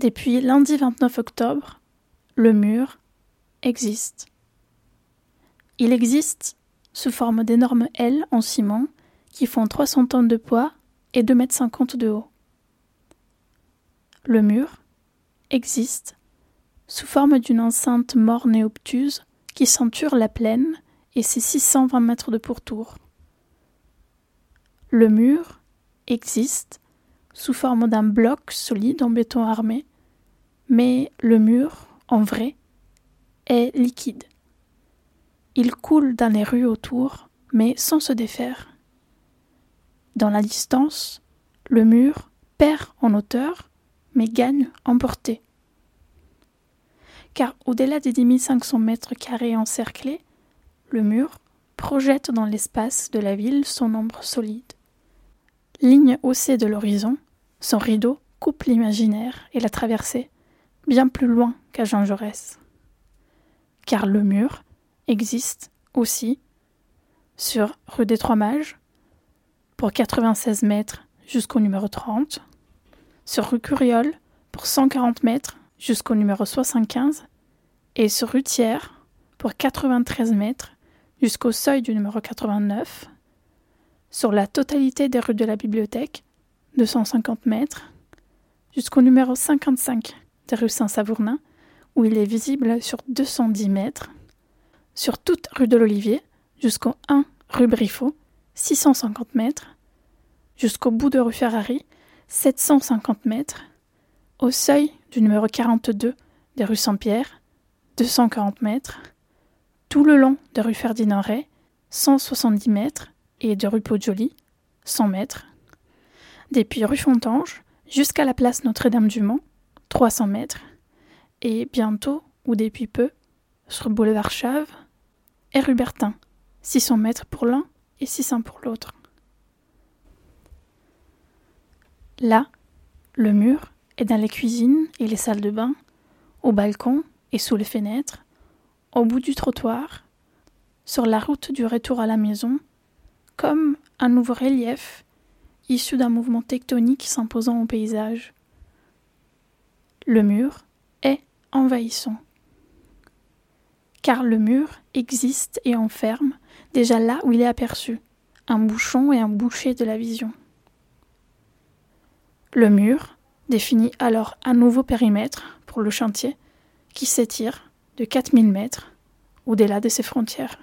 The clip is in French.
Depuis lundi 29 octobre, le mur existe. Il existe sous forme d'énormes ailes en ciment qui font 300 tonnes de poids et 2,50 mètres de haut. Le mur existe sous forme d'une enceinte morne et obtuse qui ceinture la plaine et ses 620 mètres de pourtour. Le mur existe sous forme d'un bloc solide en béton armé, mais le mur, en vrai, est liquide. Il coule dans les rues autour, mais sans se défaire. Dans la distance, le mur perd en hauteur, mais gagne en portée. Car au-delà des 10 500 mètres carrés encerclés, le mur projette dans l'espace de la ville son ombre solide. Ligne haussée de l'horizon, son rideau coupe l'imaginaire et la traversée, bien plus loin qu'à Jean Jaurès. Car le mur existe aussi sur rue des Trois Mages, pour 96 mètres jusqu'au numéro 30, sur rue Curiole pour 140 mètres jusqu'au numéro 75, et sur rue Thiers pour 93 mètres jusqu'au seuil du numéro 89, sur la totalité des rues de la bibliothèque, 250 mètres, jusqu'au numéro 55 rues Saint-Savournin, où il est visible sur 210 mètres, sur toute rue de l'Olivier, jusqu'au 1 rue Briffaut, 650 mètres, jusqu'au bout de rue Ferrari, 750 mètres, au seuil du numéro 42 des rues Saint-Pierre, 240 mètres, tout le long de rue Ferdinand Ray, 170 mètres, et de rue Pau-de-Joly, 100 mètres, depuis rue Fontange jusqu'à la place Notre-Dame-du-Mont, 300 mètres, et bientôt, ou depuis peu, sur boulevard Chave et rue Bertin, 600 mètres pour l'un et 600 pour l'autre. Là, le mur est dans les cuisines et les salles de bain, au balcon et sous les fenêtres, au bout du trottoir, sur la route du retour à la maison, comme un nouveau relief issu d'un mouvement tectonique s'imposant au paysage. Le mur est envahissant. Car le mur existe et enferme déjà là où il est aperçu, un bouchon et un boucher de la vision. Le mur définit alors un nouveau périmètre pour le chantier qui s'étire de 4000 mètres au-delà de ses frontières.